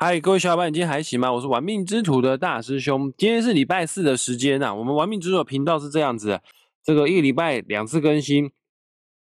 嗨，各位小伙伴，你今天还行吗？我是玩命之徒的大师兄。今天是礼拜四的时间呐。我们玩命之徒的频道是这样子，这个一礼拜两次更新。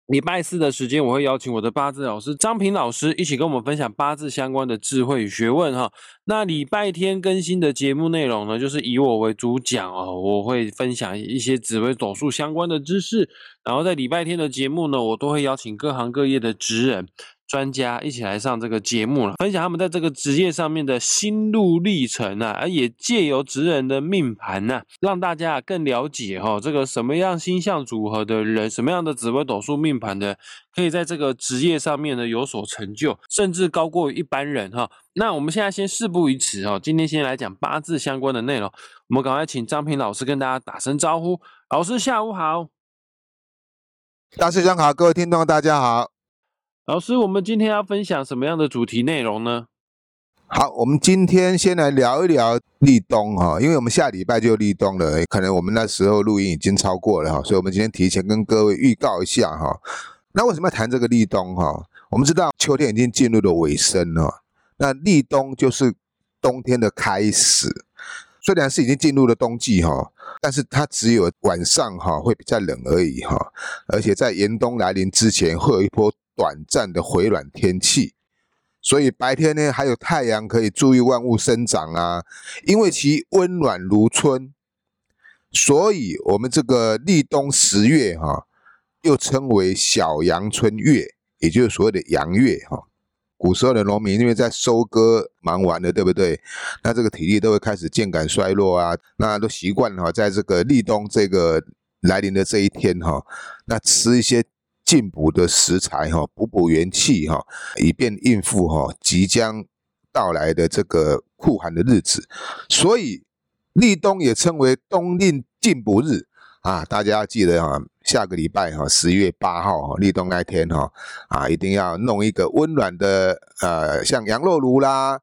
礼拜四的时间，我会邀请我的八字老师张平老师一起跟我们分享八字相关的智慧与学问哈。那礼拜天更新的节目内容呢，就是以我为主讲哦，我会分享一些紫微斗数相关的知识。然后在礼拜天的节目呢，我都会邀请各行各业的职人。专家一起来上这个节目了，分享他们在这个职业上面的心路历程啊，而也借由职人的命盘呐，让大家更了解哈，这个什么样星象组合的人，什么样的紫微斗数命盘的，可以在这个职业上面呢有所成就，甚至高过一般人哈。那我们现在先事不宜迟哦，今天先来讲八字相关的内容，我们赶快请张平老师跟大家打声招呼。老师下午好，大师兄好，各位听众大家好。老师，我们今天要分享什么样的主题内容呢？好，我们今天先来聊一聊立冬哈，因为我们下礼拜就立冬了，可能我们那时候录音已经超过了哈，所以我们今天提前跟各位预告一下哈。那为什么要谈这个立冬哈？我们知道秋天已经进入了尾声了，那立冬就是冬天的开始，虽然是已经进入了冬季哈，但是它只有晚上哈会比较冷而已哈，而且在严冬来临之前会有一波。短暂的回暖天气，所以白天呢还有太阳可以助力万物生长啊。因为其温暖如春，所以我们这个立冬十月哈，又称为小阳春月，也就是所谓的阳月哈。古时候的农民因为在收割忙完了，对不对？那这个体力都会开始渐感衰弱啊。那都习惯哈，在这个立冬这个来临的这一天哈，那吃一些。进补的食材哈，补补元气哈，以便应付哈即将到来的这个酷寒的日子。所以立冬也称为冬令进补日啊，大家要记得哈，下个礼拜哈，十月八号哈，立冬那天哈啊，一定要弄一个温暖的呃，像羊肉炉啦、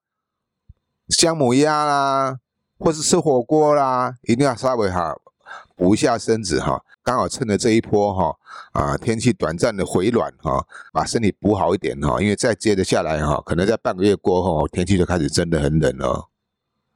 姜母鸭啦，或是吃火锅啦，一定要稍微哈补一下身子哈。刚好趁着这一波哈啊天气短暂的回暖哈，把身体补好一点哈，因为再接着下来哈，可能在半个月过后天气就开始真的很冷了。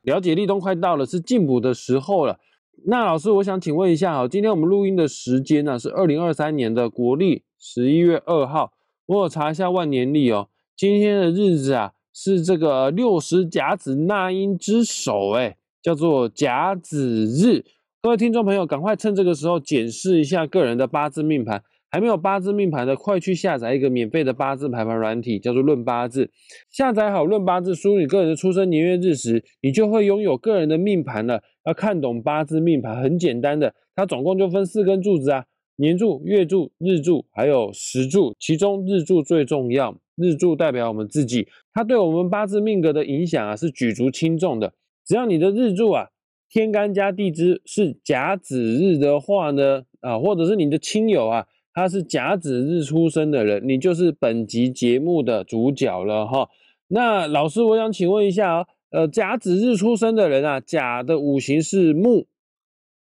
了解立冬快到了，是进补的时候了。那老师，我想请问一下哈，今天我们录音的时间呢是二零二三年的国历十一月二号，我有查一下万年历哦，今天的日子啊是这个六十甲子纳音之首，哎，叫做甲子日。各位听众朋友，赶快趁这个时候检视一下个人的八字命盘。还没有八字命盘的，快去下载一个免费的八字排盘软体，叫做《论八字》。下载好《论八字》，输入个人的出生年月日时，你就会拥有个人的命盘了。要看懂八字命盘，很简单的，它总共就分四根柱子啊：年柱、月柱、日柱，还有时柱。其中日柱最重要，日柱代表我们自己，它对我们八字命格的影响啊是举足轻重的。只要你的日柱啊。天干加地支是甲子日的话呢，啊，或者是你的亲友啊，他是甲子日出生的人，你就是本集节目的主角了哈。那老师，我想请问一下啊，呃，甲子日出生的人啊，甲的五行是木，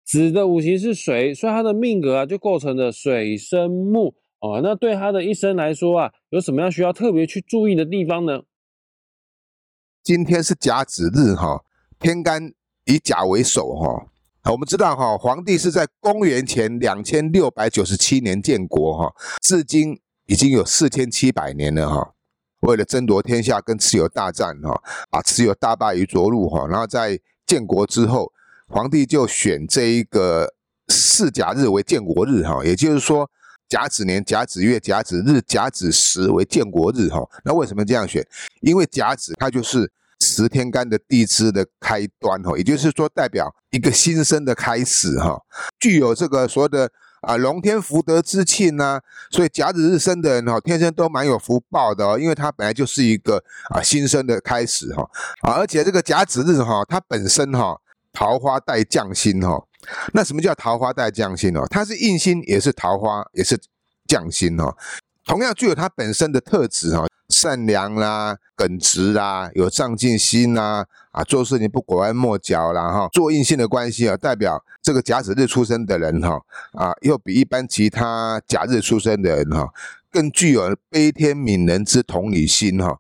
子的五行是水，所以他的命格啊就构成了水生木哦。那对他的一生来说啊，有什么样需要特别去注意的地方呢？今天是甲子日哈，天干。以甲为首，哈，我们知道，哈，皇帝是在公元前两千六百九十七年建国，哈，至今已经有四千七百年了，哈。为了争夺天下，跟蚩尤大战，哈，把蚩尤大败于涿鹿，哈，然后在建国之后，皇帝就选这一个四甲日为建国日，哈，也就是说，甲子年、甲子月、甲子日、甲子时为建国日，哈。那为什么这样选？因为甲子它就是。十天干的地支的开端哈，也就是说代表一个新生的开始哈，具有这个所谓的啊龙天福德之庆呐，所以甲子日生的人哈，天生都蛮有福报的哦，因为他本来就是一个啊新生的开始哈啊，而且这个甲子日哈，它本身哈桃花带将星哈，那什么叫桃花带将星哦？它是印星，也是桃花，也是将星哦，同样具有它本身的特质哈。善良啦，耿直啦，有上进心啦，啊，做事情不拐弯抹角啦，哈，做硬性的关系啊，代表这个甲子日出生的人哈，啊，又比一般其他甲日出生的人哈，更具有悲天悯人之同理心哈。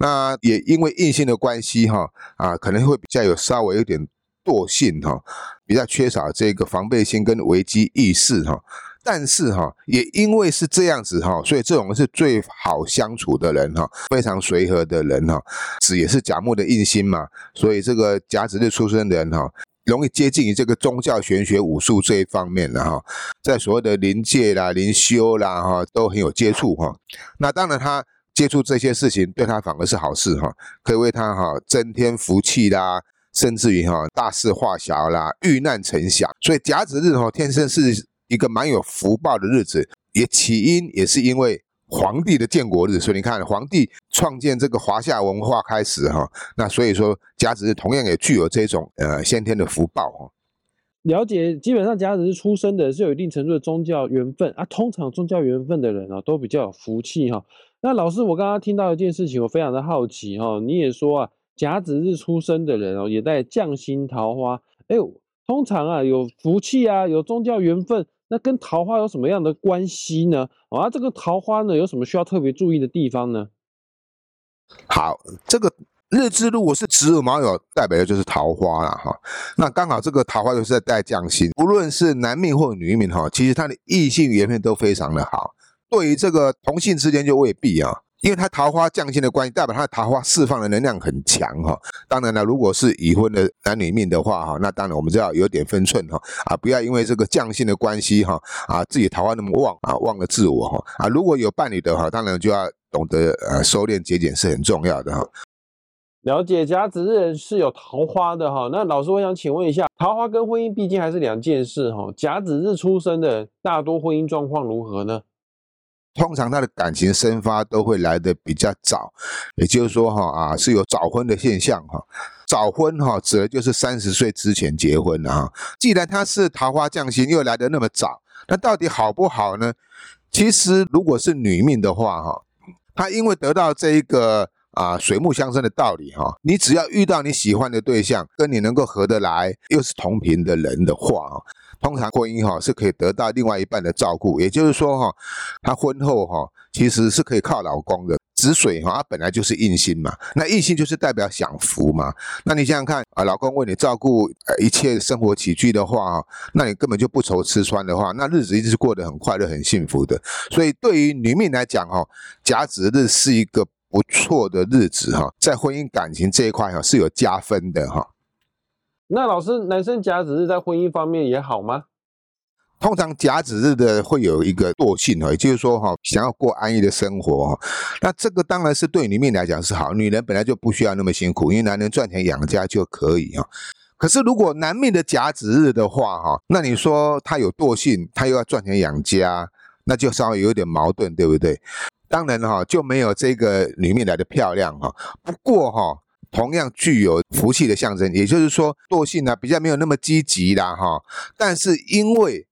那也因为印性的关系哈啊，可能会比较有稍微有点惰性哈，比较缺少这个防备心跟危机意识哈。但是哈，也因为是这样子哈，所以这种是最好相处的人哈，非常随和的人哈。子也是甲木的印星嘛，所以这个甲子日出生的人哈。容易接近于这个宗教玄学武术这一方面的哈，在所谓的灵界啦、灵修啦哈，都很有接触哈。那当然他接触这些事情对他反而是好事哈，可以为他哈增添福气啦，甚至于哈大事化小啦，遇难成祥。所以甲子日哈天生是一个蛮有福报的日子，也起因也是因为。皇帝的建国日，所以你看，皇帝创建这个华夏文化开始哈，那所以说甲子日同样也具有这种呃先天的福报哈。了解，基本上甲子日出生的是有一定程度的宗教缘分啊，通常宗教缘分的人啊都比较有福气哈。那老师，我刚刚听到一件事情，我非常的好奇哈，你也说啊，甲子日出生的人哦，也在匠心桃花，哎，通常啊有福气啊，有宗教缘分。那跟桃花有什么样的关系呢？啊，这个桃花呢，有什么需要特别注意的地方呢？好，这个日支如果是子午卯酉，代表的就是桃花了哈。那刚好这个桃花又是在带匠心，不论是男命或女命哈，其实他的异性缘分都非常的好。对于这个同性之间就未必啊。因为他桃花降星的关系，代表他的桃花释放的能量很强哈。当然了，如果是已婚的男女命的话哈，那当然我们就要有点分寸哈啊，不要因为这个降星的关系哈啊，自己桃花那么旺啊，忘了自我哈啊。如果有伴侣的话，当然就要懂得呃收敛节俭是很重要的哈。了解甲子日是有桃花的哈，那老师我想请问一下，桃花跟婚姻毕竟还是两件事哈。甲子日出生的大多婚姻状况如何呢？通常他的感情生发都会来的比较早，也就是说哈啊是有早婚的现象哈。早婚哈指的就是三十岁之前结婚的哈。既然他是桃花降星又来的那么早，那到底好不好呢？其实如果是女命的话哈，她因为得到这一个啊水木相生的道理哈，你只要遇到你喜欢的对象，跟你能够合得来，又是同频的人的话。通常婚姻哈是可以得到另外一半的照顾，也就是说哈，她婚后哈其实是可以靠老公的。子水哈，它本来就是印星嘛，那印星就是代表享福嘛。那你想想看啊，老公为你照顾一切生活起居的话，那你根本就不愁吃穿的话，那日子一直过得很快乐、很幸福的。所以对于女命来讲哈，甲子日是一个不错的日子哈，在婚姻感情这一块哈是有加分的哈。那老师，男生甲子日在婚姻方面也好吗？通常甲子日的会有一个惰性哈，也就是说哈，想要过安逸的生活哈。那这个当然是对女命来讲是好，女人本来就不需要那么辛苦，因为男人赚钱养家就可以哈。可是如果男命的甲子日的话哈，那你说他有惰性，他又要赚钱养家，那就稍微有点矛盾，对不对？当然哈，就没有这个女命来的漂亮哈。不过哈。同样具有福气的象征，也就是说惰性呢比较没有那么积极啦哈。但是因为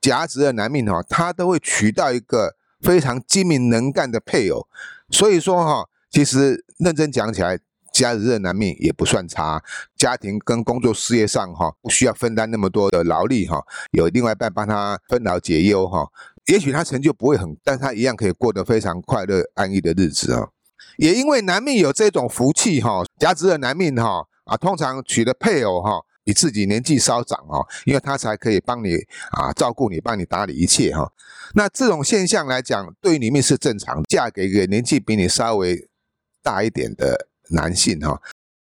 甲子的男命哈，他都会娶到一个非常精明能干的配偶，所以说哈，其实认真讲起来，甲子的男命也不算差，家庭跟工作事业上哈不需要分担那么多的劳力哈，有另外一半帮他分劳解忧哈，也许他成就不会很，但他一样可以过得非常快乐安逸的日子啊。也因为男命有这种福气哈，甲子的男命哈啊，通常娶的配偶哈比自己年纪稍长哦，因为他才可以帮你啊照顾你，帮你打理一切哈。那这种现象来讲，对女命是正常，嫁给一个年纪比你稍微大一点的男性哈。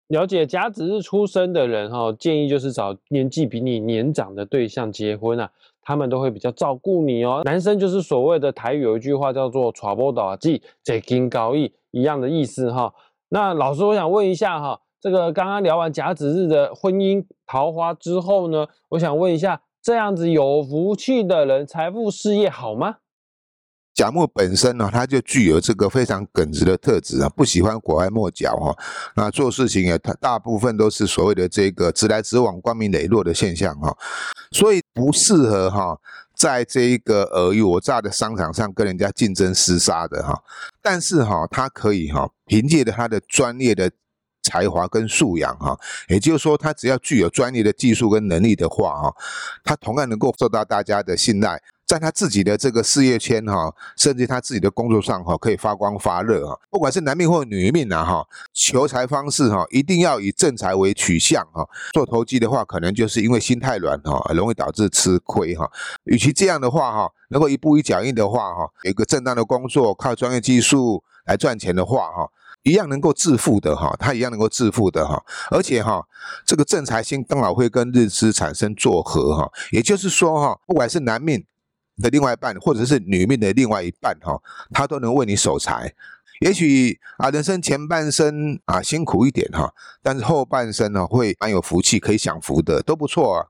了解甲子日出生的人哈，建议就是找年纪比你年长的对象结婚啊。他们都会比较照顾你哦。男生就是所谓的台语有一句话叫做“传波导记，这金高义”一样的意思哈。那老师，我想问一下哈，这个刚刚聊完甲子日的婚姻桃花之后呢，我想问一下，这样子有福气的人，财富事业好吗？甲木本身呢，它就具有这个非常耿直的特质啊，不喜欢拐弯抹角哈。那做事情也，它大部分都是所谓的这个直来直往、光明磊落的现象哈。所以不适合哈，在这一个尔虞我诈的商场上跟人家竞争厮杀的哈。但是哈，他可以哈，凭借着他的专业的才华跟素养哈，也就是说，他只要具有专业的技术跟能力的话哈，他同样能够受到大家的信赖。在他自己的这个事业圈哈，甚至他自己的工作上哈，可以发光发热啊。不管是男命或女命啊哈，求财方式哈，一定要以正财为取向哈。做投机的话，可能就是因为心太软哈，容易导致吃亏哈。与其这样的话哈，能够一步一脚印的话哈，有一个正当的工作，靠专业技术来赚钱的话哈。一样能够致富的哈，他一样能够致富的哈，而且哈，这个正财星刚好会跟日支产生作合哈，也就是说哈，不管是男命。的另外一半，或者是女命的另外一半，哈，他都能为你守财。也许啊，人生前半生啊辛苦一点哈，但是后半生呢会蛮有福气，可以享福的，都不错啊。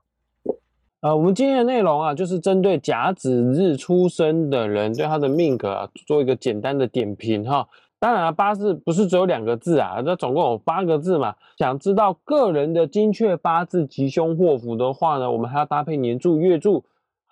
呃，我们今天的内容啊，就是针对甲子日出生的人，对他的命格啊做一个简单的点评哈。当然了，八字不是只有两个字啊，这总共有八个字嘛。想知道个人的精确八字吉凶祸福的话呢，我们还要搭配年柱、月柱。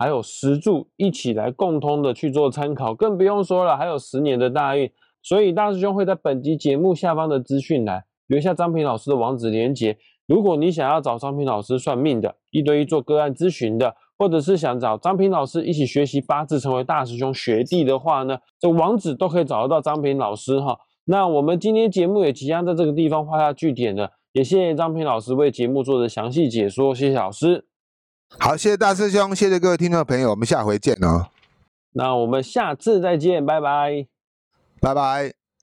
还有十柱一起来共通的去做参考，更不用说了，还有十年的大运。所以大师兄会在本集节目下方的资讯栏留下张平老师的网址连接。如果你想要找张平老师算命的，一对一做个案咨询的，或者是想找张平老师一起学习八字，成为大师兄学弟的话呢，这网址都可以找得到张平老师哈。那我们今天节目也即将在这个地方画下句点了，也谢谢张平老师为节目做的详细解说，谢谢老师。好，谢谢大师兄，谢谢各位听众朋友，我们下回见哦。那我们下次再见，拜拜，拜拜。